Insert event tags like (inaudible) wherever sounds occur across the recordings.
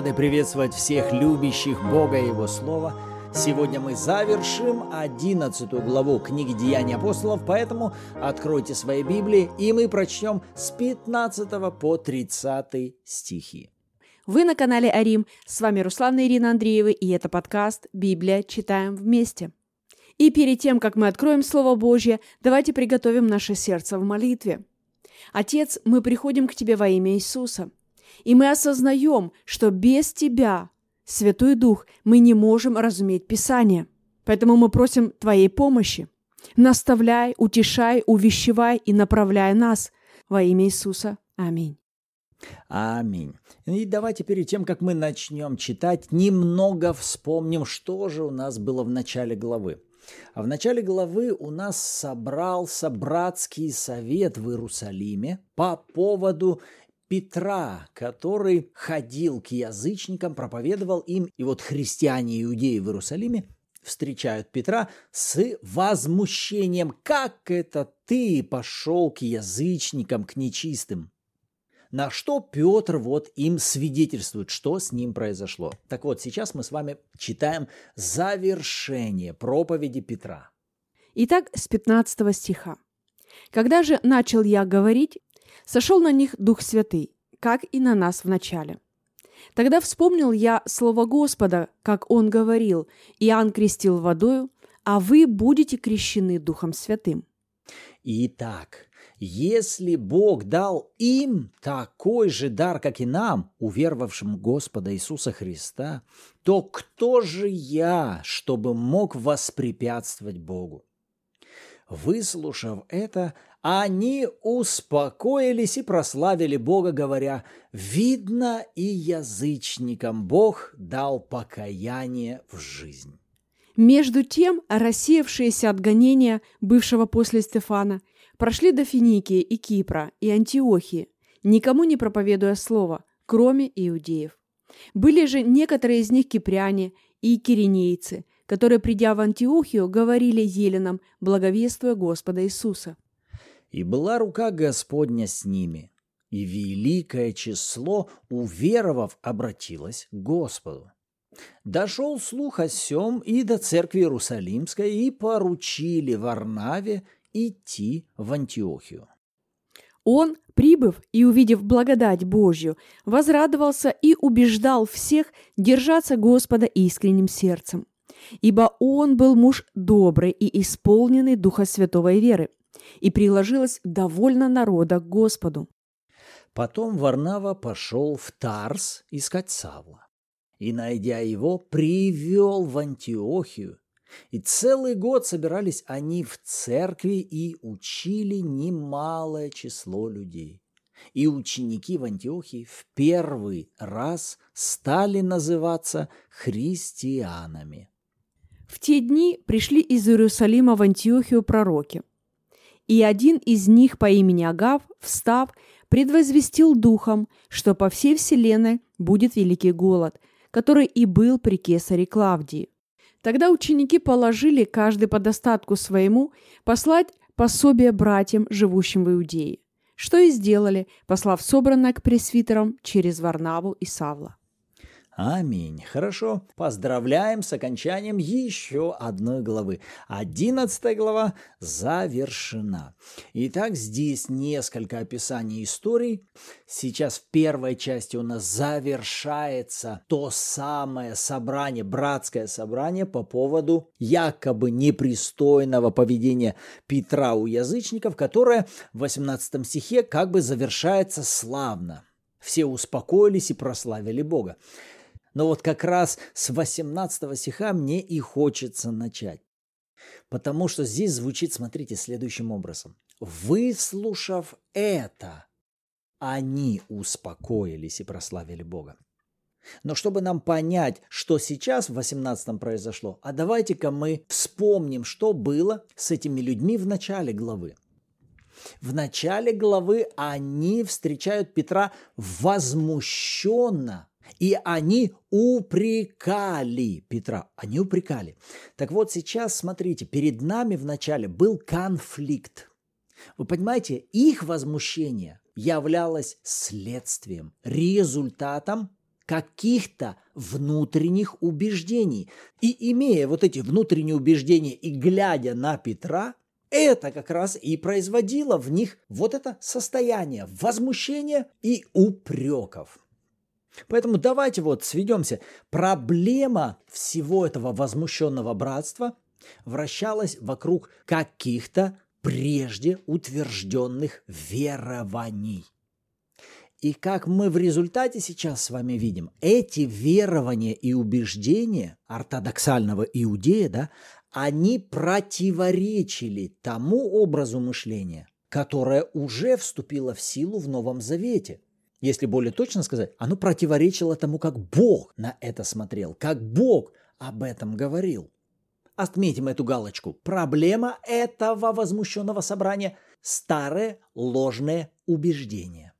Рады приветствовать всех любящих Бога и Его Слова. Сегодня мы завершим 11 главу книги Деяний апостолов, поэтому откройте свои Библии, и мы прочтем с 15 по 30 стихи. Вы на канале Арим. С вами Руслан и Ирина Андреевы, и это подкаст «Библия. Читаем вместе». И перед тем, как мы откроем Слово Божье, давайте приготовим наше сердце в молитве. Отец, мы приходим к Тебе во имя Иисуса – и мы осознаем, что без Тебя, Святой Дух, мы не можем разуметь Писание. Поэтому мы просим Твоей помощи. Наставляй, утешай, увещевай и направляй нас во имя Иисуса. Аминь. Аминь. И давайте перед тем, как мы начнем читать, немного вспомним, что же у нас было в начале главы. А в начале главы у нас собрался братский совет в Иерусалиме по поводу Петра, который ходил к язычникам, проповедовал им, и вот христиане и иудеи в Иерусалиме встречают Петра с возмущением, как это ты пошел к язычникам, к нечистым. На что Петр вот им свидетельствует, что с ним произошло. Так вот, сейчас мы с вами читаем завершение проповеди Петра. Итак, с 15 стиха. «Когда же начал я говорить, Сошел на них Дух Святый, как и на нас вначале. Тогда вспомнил я слово Господа, как Он говорил, Иоанн крестил водою, а вы будете крещены Духом Святым. Итак, если Бог дал им такой же дар, как и нам, уверовавшим Господа Иисуса Христа, то кто же я, чтобы мог воспрепятствовать Богу? Выслушав это, они успокоились и прославили Бога, говоря, «Видно, и язычникам Бог дал покаяние в жизнь». Между тем, рассеявшиеся от гонения бывшего после Стефана прошли до Финикии и Кипра и Антиохии, никому не проповедуя слова, кроме иудеев. Были же некоторые из них кипряне и киринейцы, которые, придя в Антиохию, говорили еленам, благовествуя Господа Иисуса. И была рука Господня с ними, и великое число, уверовав, обратилось к Господу. Дошел слух о сем и до церкви Иерусалимской, и поручили Варнаве идти в Антиохию. Он, прибыв и увидев благодать Божью, возрадовался и убеждал всех держаться Господа искренним сердцем. Ибо он был муж добрый и исполненный Духа Святого и веры, и приложилось довольно народа к Господу. Потом Варнава пошел в Тарс искать Савла, и, найдя его, привел в Антиохию, и целый год собирались они в церкви и учили немалое число людей. И ученики в Антиохии в первый раз стали называться христианами. В те дни пришли из Иерусалима в Антиохию пророки. И один из них по имени Агав, встав, предвозвестил духом, что по всей вселенной будет великий голод, который и был при кесаре Клавдии. Тогда ученики положили каждый по достатку своему послать пособие братьям, живущим в Иудее, что и сделали, послав собранное к пресвитерам через Варнаву и Савла. Аминь. Хорошо. Поздравляем с окончанием еще одной главы. Одиннадцатая глава завершена. Итак, здесь несколько описаний историй. Сейчас в первой части у нас завершается то самое собрание, братское собрание по поводу якобы непристойного поведения Петра у язычников, которое в 18 стихе как бы завершается славно. Все успокоились и прославили Бога. Но вот как раз с 18 стиха мне и хочется начать. Потому что здесь звучит, смотрите, следующим образом. Выслушав это, они успокоились и прославили Бога. Но чтобы нам понять, что сейчас в 18 произошло, а давайте-ка мы вспомним, что было с этими людьми в начале главы. В начале главы они встречают Петра возмущенно и они упрекали Петра. Они упрекали. Так вот сейчас, смотрите, перед нами вначале был конфликт. Вы понимаете, их возмущение являлось следствием, результатом каких-то внутренних убеждений. И имея вот эти внутренние убеждения и глядя на Петра, это как раз и производило в них вот это состояние возмущения и упреков. Поэтому давайте вот сведемся. Проблема всего этого возмущенного братства вращалась вокруг каких-то прежде утвержденных верований. И как мы в результате сейчас с вами видим, эти верования и убеждения ортодоксального иудея, да, они противоречили тому образу мышления, которое уже вступило в силу в Новом Завете. Если более точно сказать, оно противоречило тому, как Бог на это смотрел, как Бог об этом говорил. Отметим эту галочку. Проблема этого возмущенного собрания – старые ложные убеждения.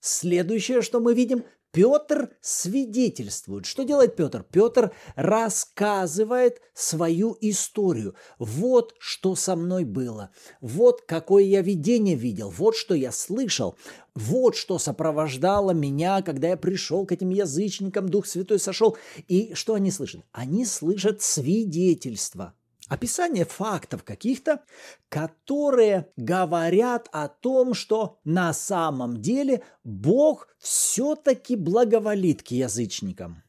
Следующее, что мы видим, Петр свидетельствует. Что делает Петр? Петр рассказывает свою историю. Вот что со мной было. Вот какое я видение видел. Вот что я слышал. Вот что сопровождало меня, когда я пришел к этим язычникам, Дух Святой сошел. И что они слышат? Они слышат свидетельство описание фактов каких-то, которые говорят о том, что на самом деле Бог все-таки благоволит к язычникам.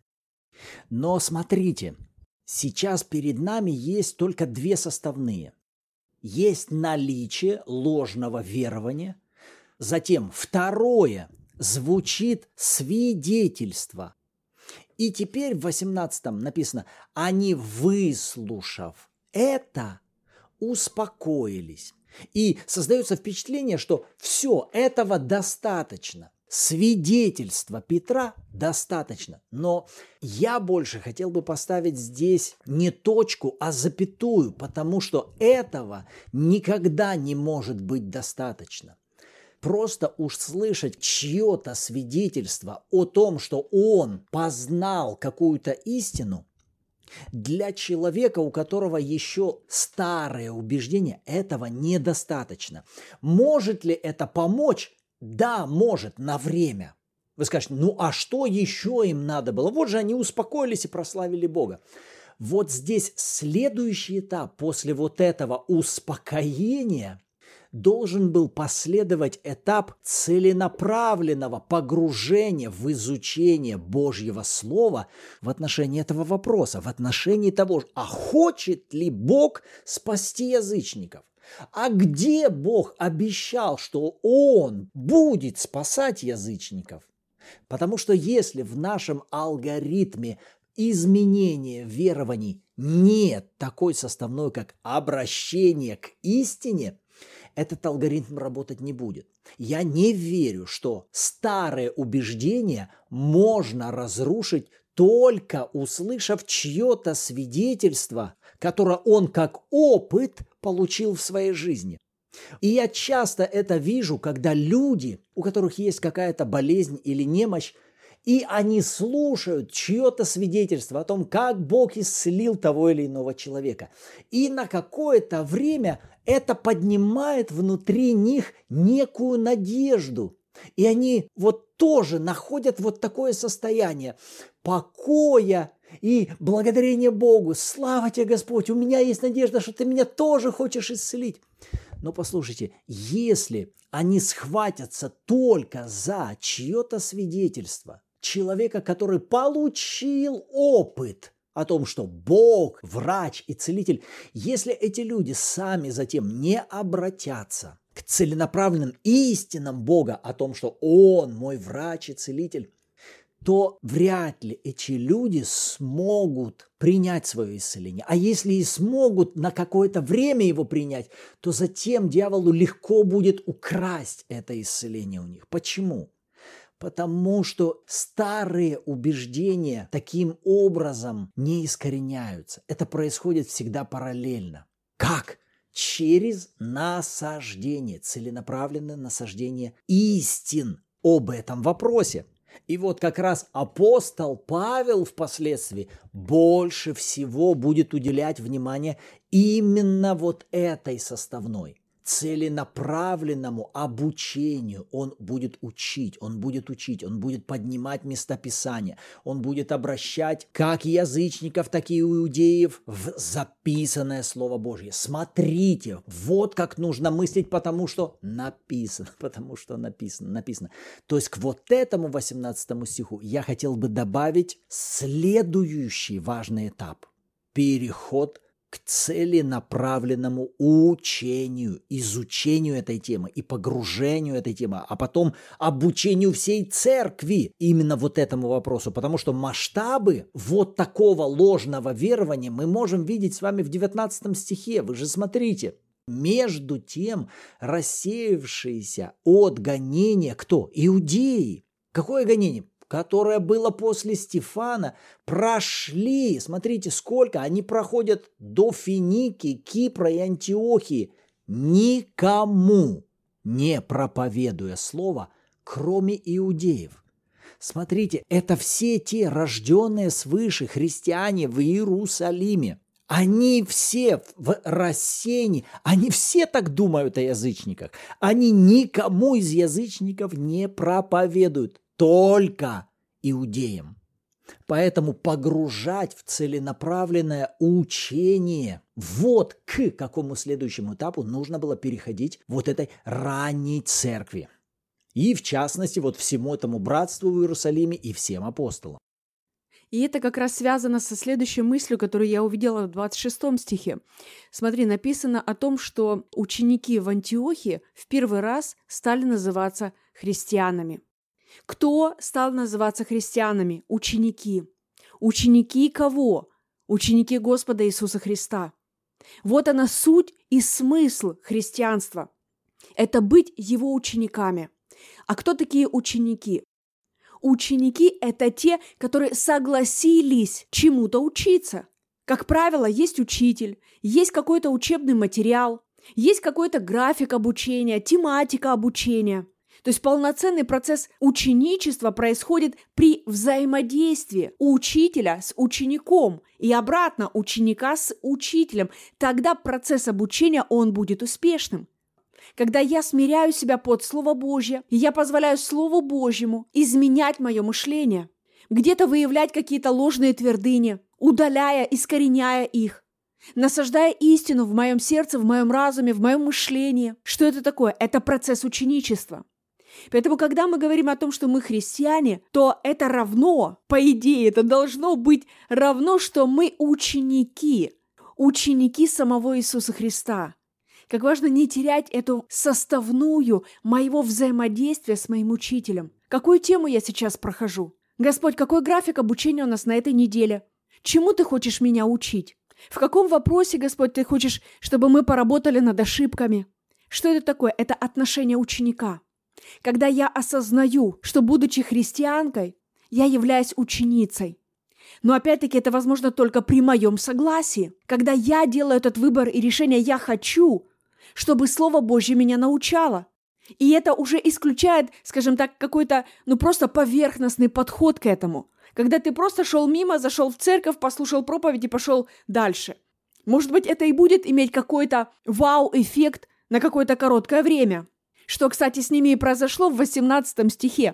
Но смотрите, сейчас перед нами есть только две составные. Есть наличие ложного верования, затем второе звучит свидетельство. И теперь в 18 написано, они выслушав это успокоились. И создается впечатление, что все этого достаточно. Свидетельства Петра достаточно. Но я больше хотел бы поставить здесь не точку, а запятую, потому что этого никогда не может быть достаточно. Просто уж слышать чье-то свидетельство о том, что он познал какую-то истину, для человека, у которого еще старые убеждения, этого недостаточно. Может ли это помочь? Да, может, на время. Вы скажете, ну а что еще им надо было? Вот же они успокоились и прославили Бога. Вот здесь следующий этап после вот этого успокоения должен был последовать этап целенаправленного погружения в изучение Божьего Слова в отношении этого вопроса, в отношении того, а хочет ли Бог спасти язычников. А где Бог обещал, что Он будет спасать язычников? Потому что если в нашем алгоритме изменения верований нет такой составной, как обращение к истине, этот алгоритм работать не будет. Я не верю, что старые убеждения можно разрушить только услышав чье-то свидетельство, которое он как опыт получил в своей жизни. И я часто это вижу, когда люди, у которых есть какая-то болезнь или немощь, и они слушают чье-то свидетельство о том, как Бог исцелил того или иного человека. И на какое-то время это поднимает внутри них некую надежду. И они вот тоже находят вот такое состояние покоя и благодарения Богу. Слава тебе, Господь, у меня есть надежда, что ты меня тоже хочешь исцелить. Но послушайте, если они схватятся только за чье-то свидетельство, человека, который получил опыт о том, что Бог, врач и целитель, если эти люди сами затем не обратятся к целенаправленным истинам Бога о том, что Он мой врач и целитель, то вряд ли эти люди смогут принять свое исцеление. А если и смогут на какое-то время его принять, то затем дьяволу легко будет украсть это исцеление у них. Почему? Потому что старые убеждения таким образом не искореняются. Это происходит всегда параллельно. Как? Через насаждение, целенаправленное насаждение истин об этом вопросе. И вот как раз апостол Павел впоследствии больше всего будет уделять внимание именно вот этой составной. Целенаправленному обучению. Он будет учить, он будет учить, он будет поднимать местописания, он будет обращать как язычников, так и иудеев в записанное Слово Божье. Смотрите, вот как нужно мыслить, потому что написано, (laughs) потому что написано, написано. То есть к вот этому 18 стиху я хотел бы добавить следующий важный этап. Переход к целенаправленному учению, изучению этой темы и погружению этой темы, а потом обучению всей церкви именно вот этому вопросу, потому что масштабы вот такого ложного верования мы можем видеть с вами в 19 стихе. Вы же смотрите, между тем рассеявшиеся от гонения кто? Иудеи. Какое гонение? Которое было после Стефана, прошли, смотрите, сколько, они проходят до Финики, Кипра и Антиохии, никому не проповедуя слово, кроме иудеев. Смотрите, это все те рожденные свыше христиане в Иерусалиме. Они все в рассеянии, они все так думают о язычниках. Они никому из язычников не проповедуют только иудеям. Поэтому погружать в целенаправленное учение, вот к какому следующему этапу нужно было переходить вот этой ранней церкви. И в частности вот всему этому братству в Иерусалиме и всем апостолам. И это как раз связано со следующей мыслью, которую я увидела в 26 стихе. Смотри, написано о том, что ученики в Антиохии в первый раз стали называться христианами. Кто стал называться христианами? Ученики. Ученики кого? Ученики Господа Иисуса Христа. Вот она суть и смысл христианства. Это быть его учениками. А кто такие ученики? Ученики – это те, которые согласились чему-то учиться. Как правило, есть учитель, есть какой-то учебный материал, есть какой-то график обучения, тематика обучения – то есть полноценный процесс ученичества происходит при взаимодействии учителя с учеником и обратно ученика с учителем. Тогда процесс обучения, он будет успешным. Когда я смиряю себя под Слово Божье, я позволяю Слову Божьему изменять мое мышление, где-то выявлять какие-то ложные твердыни, удаляя, искореняя их, насаждая истину в моем сердце, в моем разуме, в моем мышлении. Что это такое? Это процесс ученичества. Поэтому, когда мы говорим о том, что мы христиане, то это равно, по идее, это должно быть равно, что мы ученики, ученики самого Иисуса Христа. Как важно не терять эту составную моего взаимодействия с моим учителем. Какую тему я сейчас прохожу? Господь, какой график обучения у нас на этой неделе? Чему ты хочешь меня учить? В каком вопросе, Господь, ты хочешь, чтобы мы поработали над ошибками? Что это такое? Это отношение ученика. Когда я осознаю, что, будучи христианкой, я являюсь ученицей. Но опять-таки это возможно только при моем согласии. Когда я делаю этот выбор и решение «я хочу», чтобы Слово Божье меня научало. И это уже исключает, скажем так, какой-то, ну просто поверхностный подход к этому. Когда ты просто шел мимо, зашел в церковь, послушал проповедь и пошел дальше. Может быть, это и будет иметь какой-то вау-эффект на какое-то короткое время что, кстати, с ними и произошло в 18 стихе.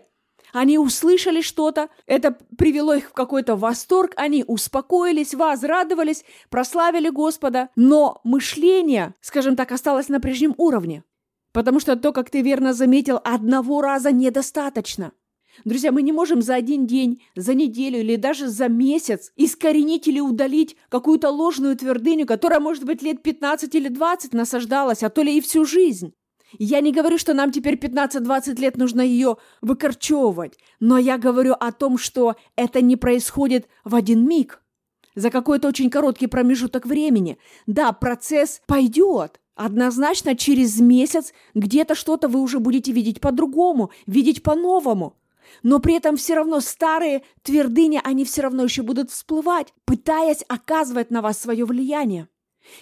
Они услышали что-то, это привело их в какой-то восторг, они успокоились, возрадовались, прославили Господа, но мышление, скажем так, осталось на прежнем уровне. Потому что то, как ты верно заметил, одного раза недостаточно. Друзья, мы не можем за один день, за неделю или даже за месяц искоренить или удалить какую-то ложную твердыню, которая, может быть, лет 15 или 20 насаждалась, а то ли и всю жизнь. Я не говорю, что нам теперь 15-20 лет нужно ее выкорчевывать, но я говорю о том, что это не происходит в один миг, за какой-то очень короткий промежуток времени. Да, процесс пойдет. Однозначно через месяц где-то что-то вы уже будете видеть по-другому, видеть по-новому. Но при этом все равно старые твердыни, они все равно еще будут всплывать, пытаясь оказывать на вас свое влияние.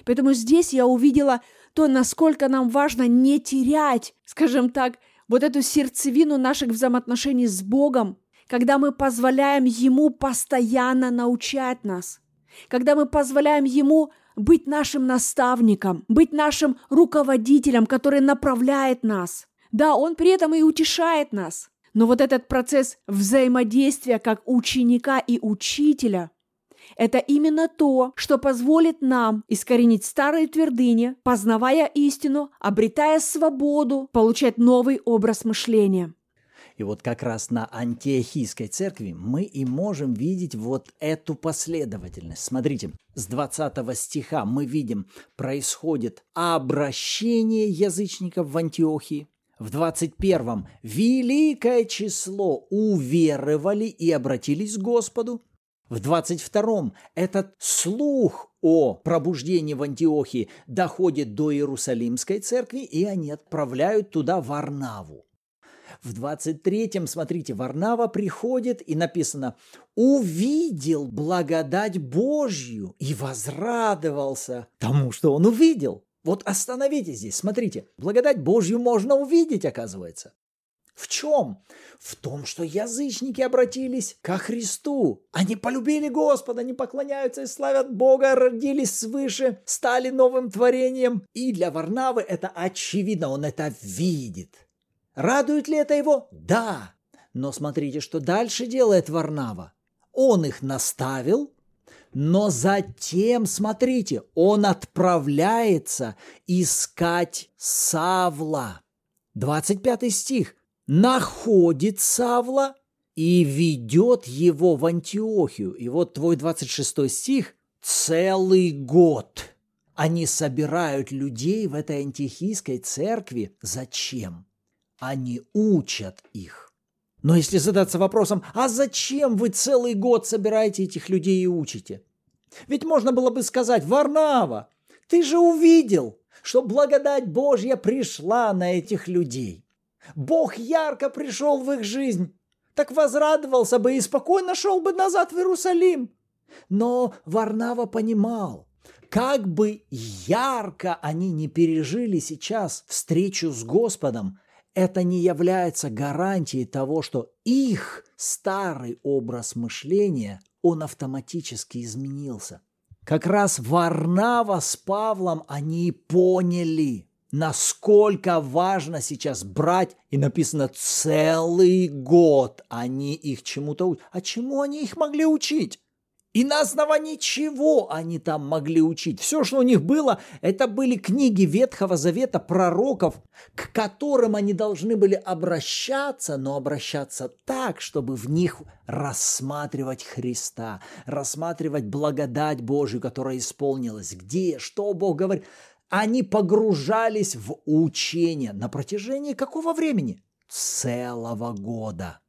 Поэтому здесь я увидела то, насколько нам важно не терять, скажем так, вот эту сердцевину наших взаимоотношений с Богом, когда мы позволяем Ему постоянно научать нас, когда мы позволяем Ему быть нашим наставником, быть нашим руководителем, который направляет нас. Да, Он при этом и утешает нас. Но вот этот процесс взаимодействия как ученика и учителя – это именно то, что позволит нам искоренить старые твердыни, познавая истину, обретая свободу, получать новый образ мышления. И вот как раз на антиохийской церкви мы и можем видеть вот эту последовательность. Смотрите, с 20 стиха мы видим, происходит обращение язычников в Антиохии, в 21-м великое число уверовали и обратились к Господу. В 22-м этот слух о пробуждении в Антиохии доходит до Иерусалимской церкви, и они отправляют туда Варнаву. В 23-м, смотрите, Варнава приходит, и написано «увидел благодать Божью и возрадовался тому, что он увидел». Вот остановитесь здесь, смотрите, благодать Божью можно увидеть, оказывается. В чем? В том, что язычники обратились ко Христу. Они полюбили Господа, они поклоняются и славят Бога, родились свыше, стали новым творением. И для Варнавы это очевидно, он это видит. Радует ли это его? Да. Но смотрите, что дальше делает Варнава. Он их наставил, но затем, смотрите, он отправляется искать Савла. 25 стих. Находит Савла и ведет его в Антиохию. И вот твой 26 стих. Целый год они собирают людей в этой антихийской церкви. Зачем? Они учат их. Но если задаться вопросом, а зачем вы целый год собираете этих людей и учите? Ведь можно было бы сказать, Варнава, ты же увидел, что благодать Божья пришла на этих людей. Бог ярко пришел в их жизнь. Так возрадовался бы и спокойно шел бы назад в Иерусалим. Но Варнава понимал, как бы ярко они не пережили сейчас встречу с Господом, это не является гарантией того, что их старый образ мышления, он автоматически изменился. Как раз Варнава с Павлом они поняли, насколько важно сейчас брать, и написано целый год они их чему-то учат. А чему они их могли учить? И на основании чего они там могли учить? Все, что у них было, это были книги Ветхого Завета, пророков, к которым они должны были обращаться, но обращаться так, чтобы в них рассматривать Христа, рассматривать благодать Божью, которая исполнилась. Где, что Бог говорит. Они погружались в учение на протяжении какого времени? Целого года.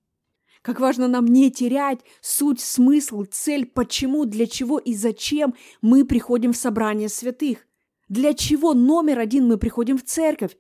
Как важно нам не терять суть, смысл, цель, почему, для чего и зачем мы приходим в собрание святых. Для чего номер один мы приходим в церковь.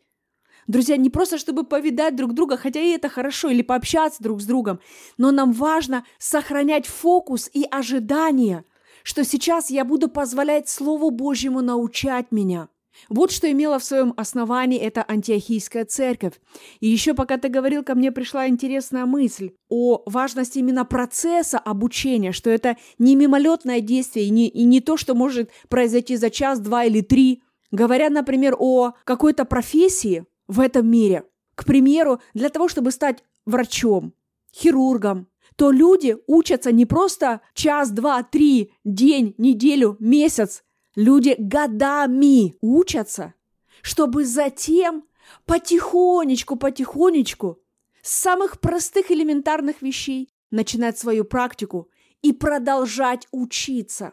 Друзья, не просто чтобы повидать друг друга, хотя и это хорошо, или пообщаться друг с другом, но нам важно сохранять фокус и ожидание, что сейчас я буду позволять Слову Божьему научать меня – вот что имела в своем основании эта антиохийская церковь. И еще пока ты говорил, ко мне пришла интересная мысль о важности именно процесса обучения, что это не мимолетное действие и не, и не то, что может произойти за час, два или три. Говоря, например, о какой-то профессии в этом мире, к примеру, для того, чтобы стать врачом, хирургом, то люди учатся не просто час, два, три, день, неделю, месяц, Люди годами учатся, чтобы затем потихонечку-потихонечку с самых простых элементарных вещей начинать свою практику и продолжать учиться.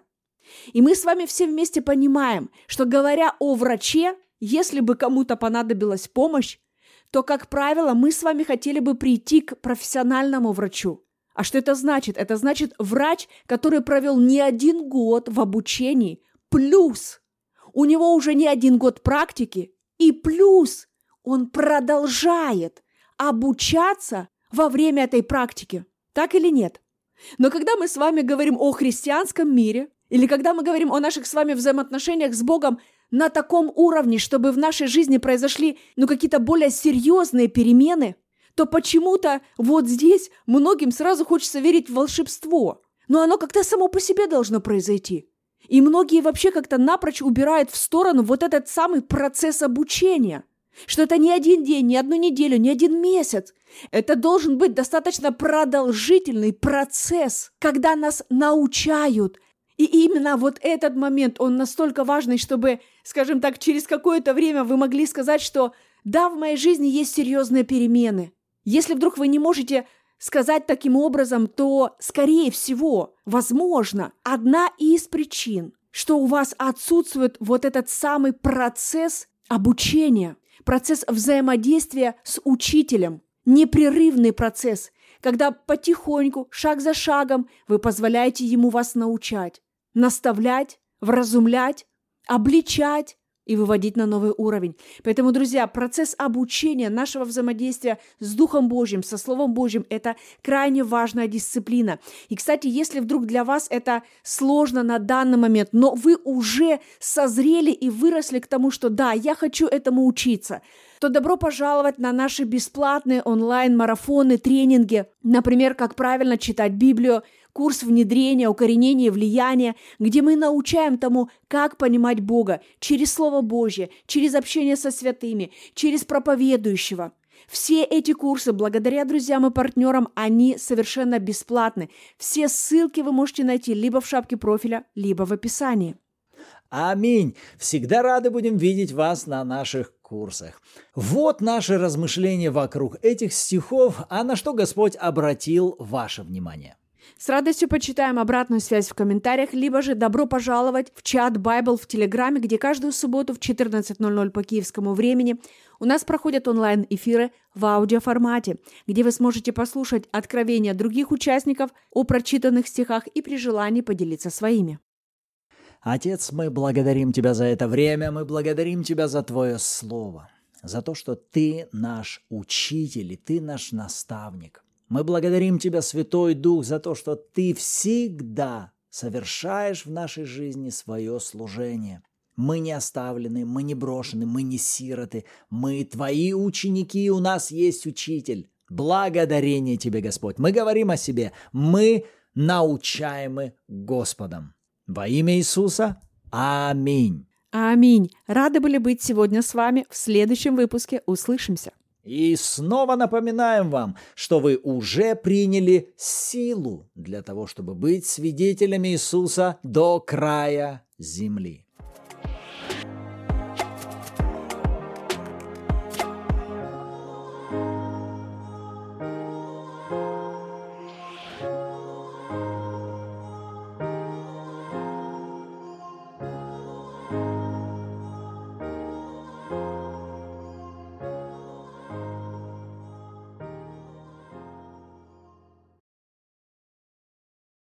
И мы с вами все вместе понимаем, что говоря о враче, если бы кому-то понадобилась помощь, то, как правило, мы с вами хотели бы прийти к профессиональному врачу. А что это значит? Это значит врач, который провел не один год в обучении, Плюс у него уже не один год практики, и плюс он продолжает обучаться во время этой практики. Так или нет? Но когда мы с вами говорим о христианском мире, или когда мы говорим о наших с вами взаимоотношениях с Богом на таком уровне, чтобы в нашей жизни произошли ну, какие-то более серьезные перемены, то почему-то вот здесь многим сразу хочется верить в волшебство. Но оно как-то само по себе должно произойти. И многие вообще как-то напрочь убирают в сторону вот этот самый процесс обучения. Что это не один день, не одну неделю, не один месяц. Это должен быть достаточно продолжительный процесс, когда нас научают. И именно вот этот момент, он настолько важный, чтобы, скажем так, через какое-то время вы могли сказать, что да, в моей жизни есть серьезные перемены. Если вдруг вы не можете сказать таким образом, то, скорее всего, возможно, одна из причин, что у вас отсутствует вот этот самый процесс обучения, процесс взаимодействия с учителем, непрерывный процесс, когда потихоньку, шаг за шагом, вы позволяете ему вас научать, наставлять, вразумлять, обличать, и выводить на новый уровень. Поэтому, друзья, процесс обучения нашего взаимодействия с Духом Божьим, со Словом Божьим – это крайне важная дисциплина. И, кстати, если вдруг для вас это сложно на данный момент, но вы уже созрели и выросли к тому, что да, я хочу этому учиться, то добро пожаловать на наши бесплатные онлайн-марафоны, тренинги, например, как правильно читать Библию, курс внедрения, укоренения влияния, где мы научаем тому, как понимать Бога через Слово Божье, через общение со святыми, через проповедующего. Все эти курсы, благодаря друзьям и партнерам, они совершенно бесплатны. Все ссылки вы можете найти либо в шапке профиля, либо в описании. Аминь. Всегда рады будем видеть вас на наших курсах. Вот наши размышления вокруг этих стихов, а на что Господь обратил ваше внимание. С радостью почитаем обратную связь в комментариях, либо же добро пожаловать в чат Bible в Телеграме, где каждую субботу в 14.00 по киевскому времени у нас проходят онлайн-эфиры в аудиоформате, где вы сможете послушать откровения других участников о прочитанных стихах и при желании поделиться своими. Отец, мы благодарим Тебя за это время, мы благодарим Тебя за Твое Слово, за то, что Ты наш учитель и Ты наш наставник – мы благодарим Тебя, Святой Дух, за то, что Ты всегда совершаешь в нашей жизни свое служение. Мы не оставлены, мы не брошены, мы не сироты, мы Твои ученики, и у нас есть учитель. Благодарение Тебе, Господь. Мы говорим о себе, мы научаемы Господом. Во имя Иисуса. Аминь. Аминь. Рады были быть сегодня с вами. В следующем выпуске услышимся. И снова напоминаем вам, что вы уже приняли силу для того, чтобы быть свидетелями Иисуса до края земли.